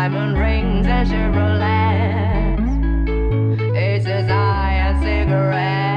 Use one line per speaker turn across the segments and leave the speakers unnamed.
diamond rings and Chevrolets. It's his eye and cigarettes.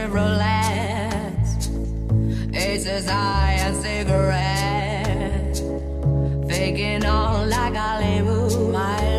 cigarettes. It's as high as cigarette. Faking on like Hollywood. My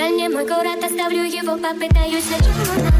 Жаль мне мой город, оставлю его, попытаюсь начать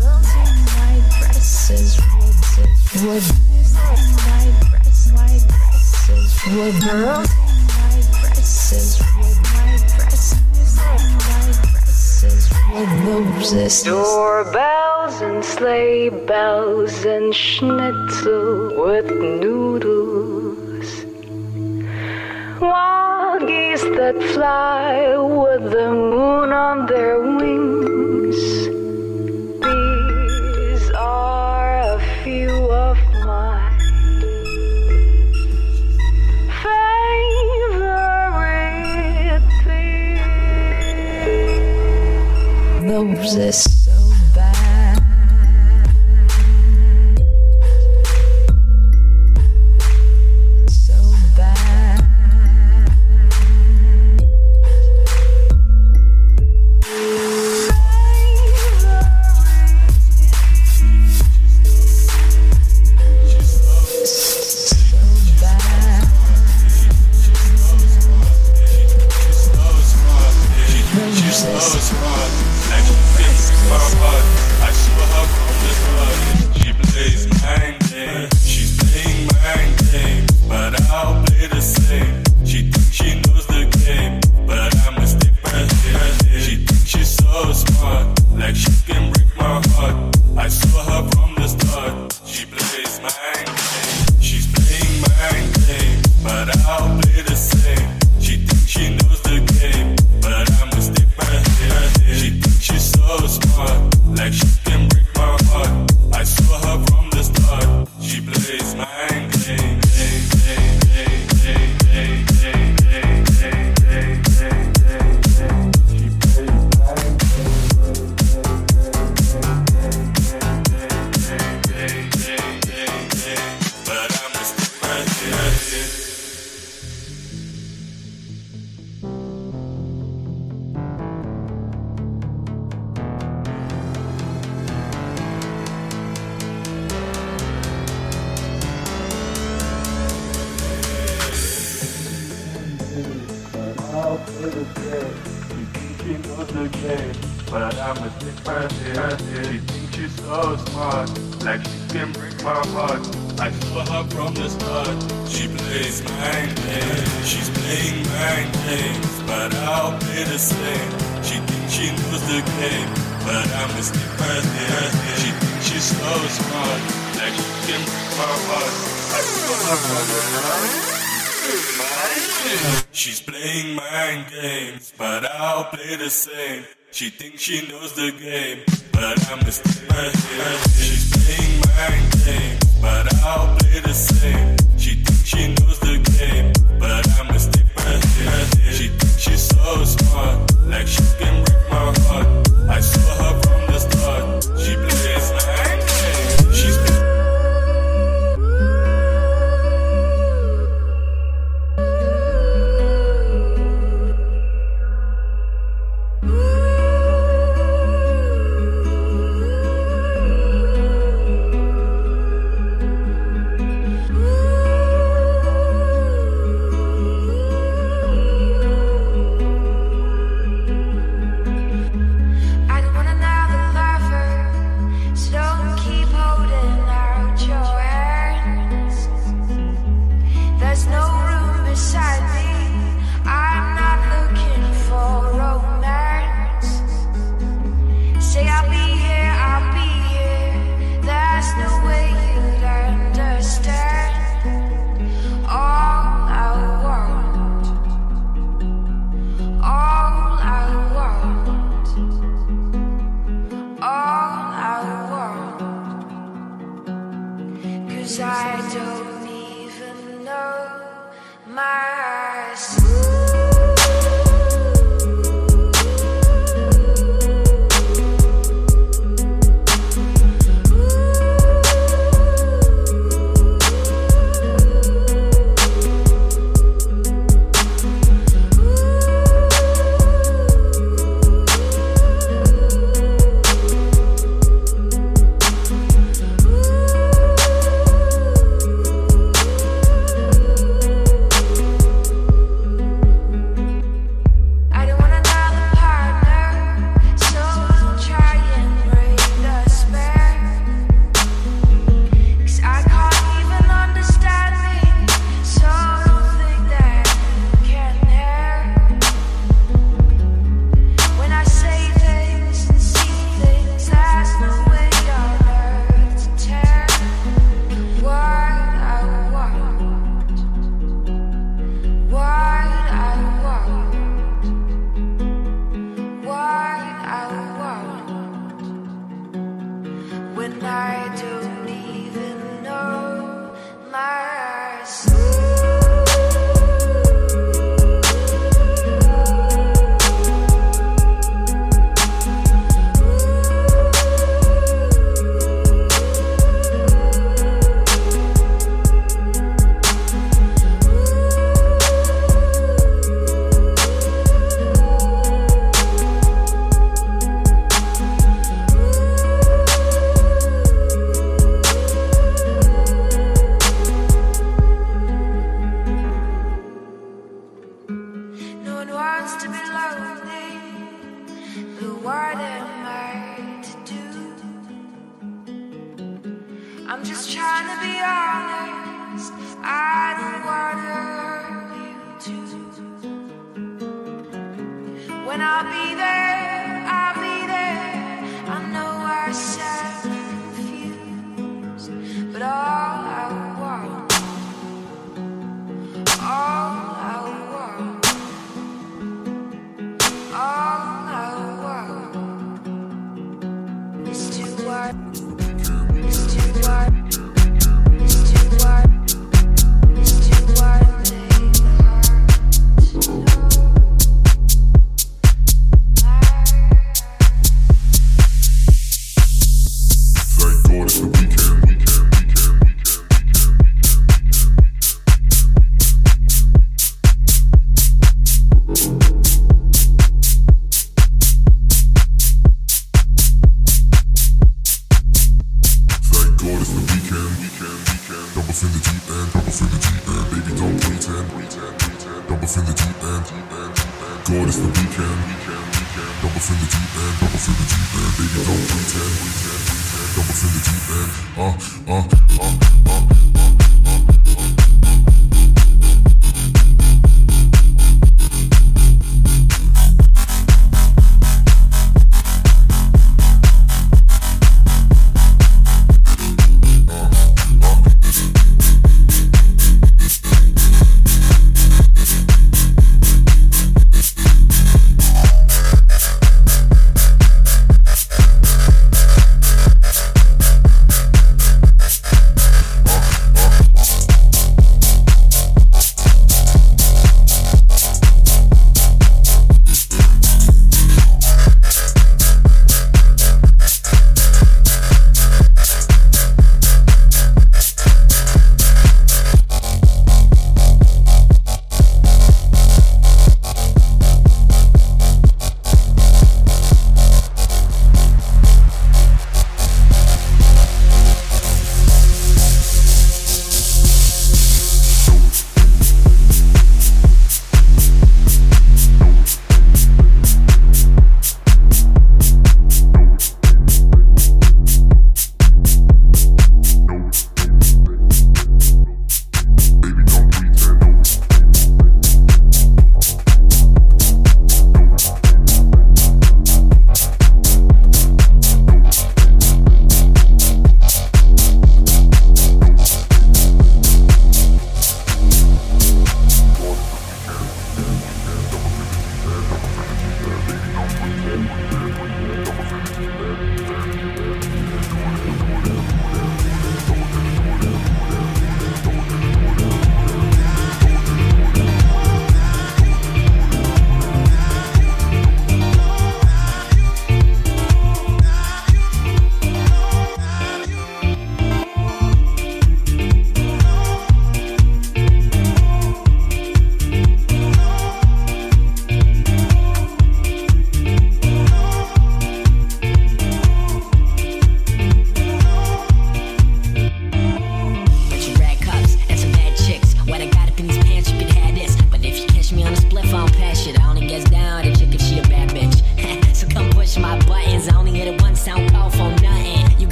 What what
girl? Doorbells and sleigh bells and schnitzel with noodles. Wild geese that fly with the moon on their wings this.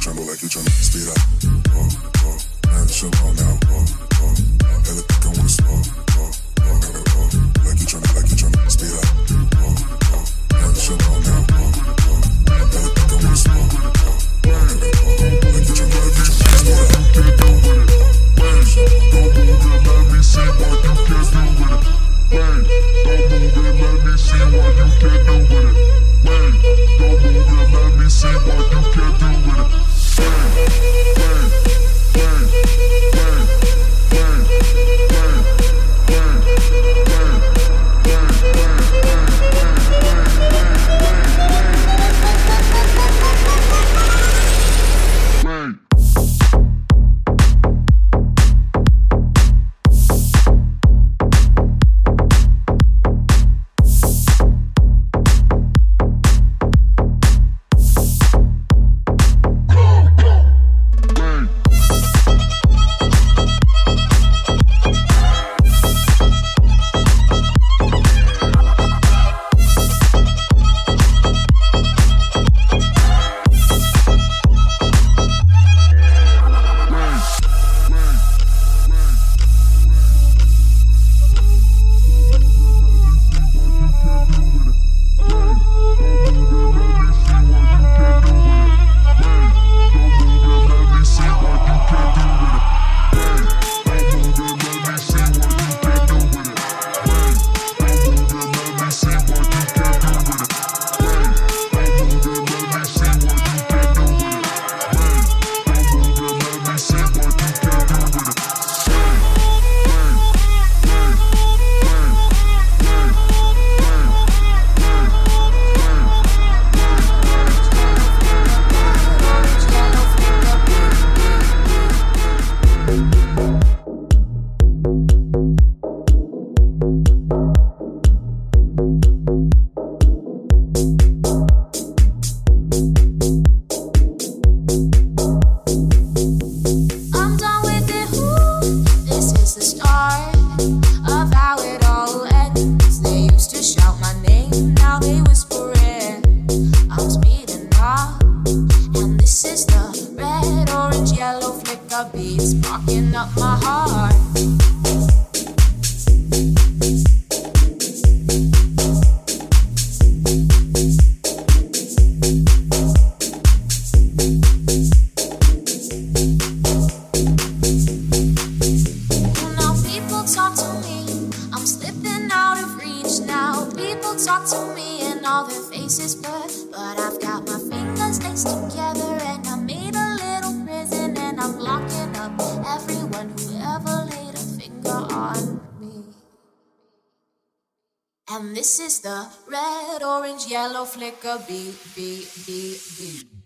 you like you. Speed up, oh, oh. Now that you're now, oh, oh. Think I wanna oh, oh. to oh. Like you tremble, like you. Speed up, oh, oh.
Now.
the red, orange, yellow flicker, beat, beat, beat, beat.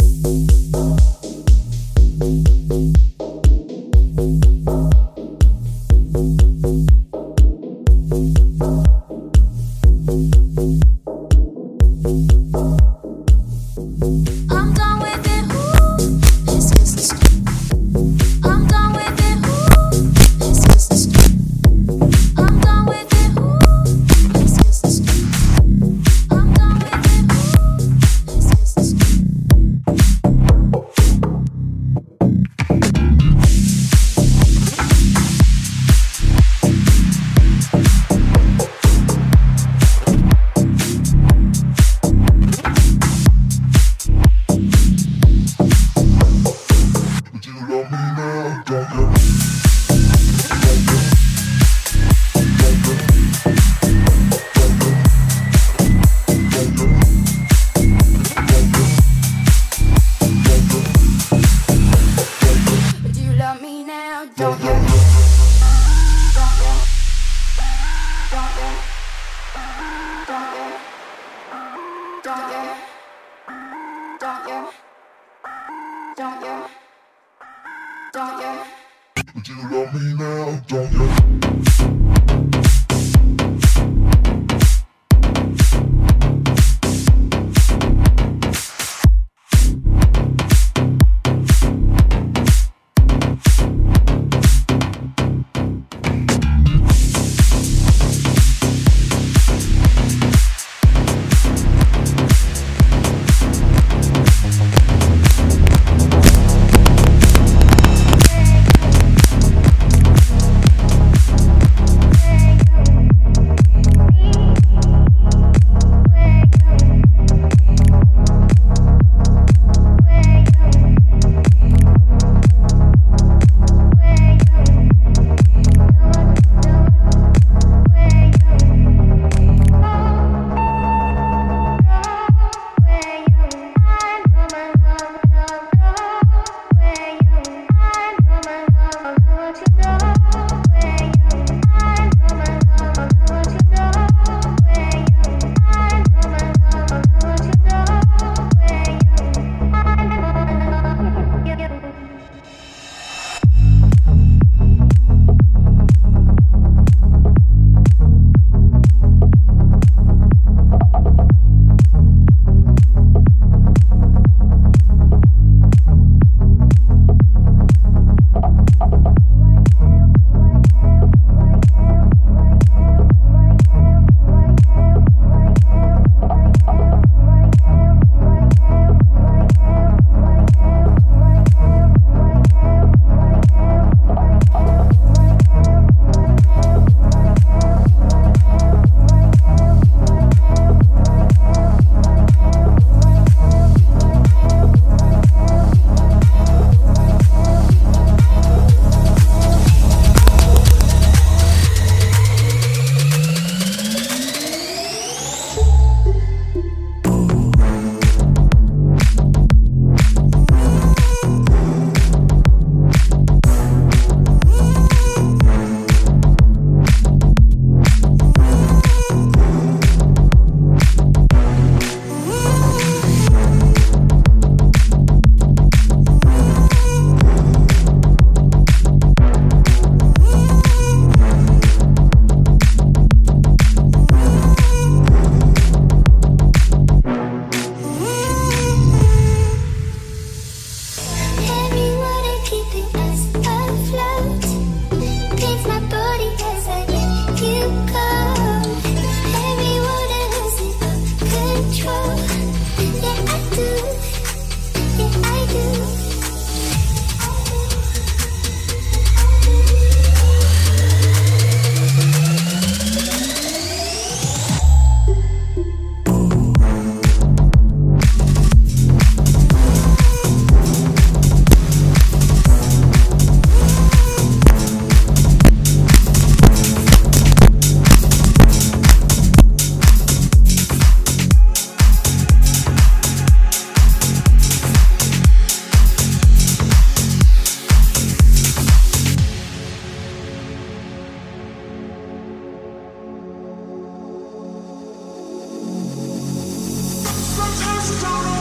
sorrow.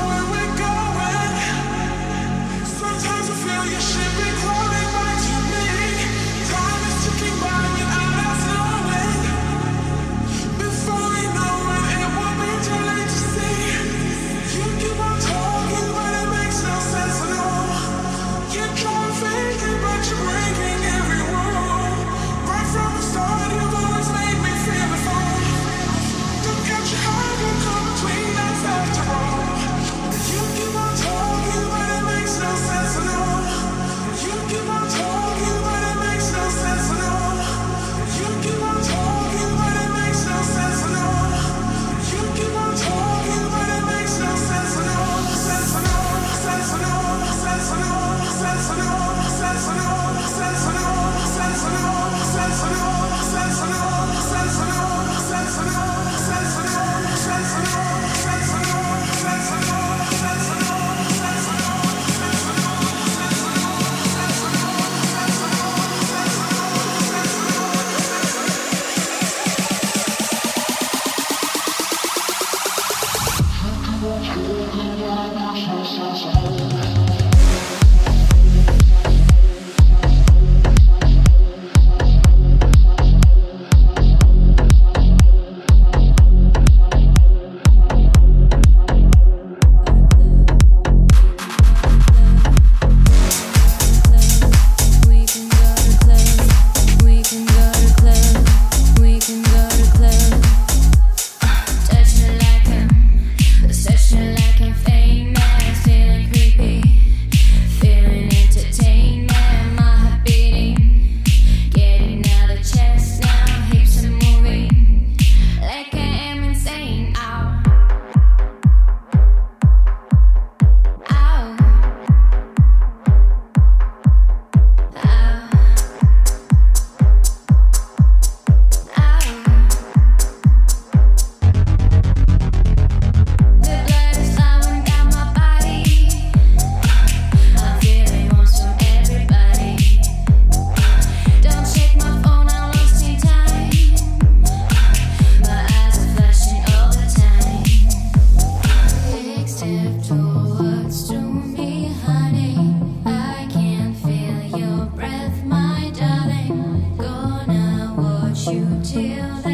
till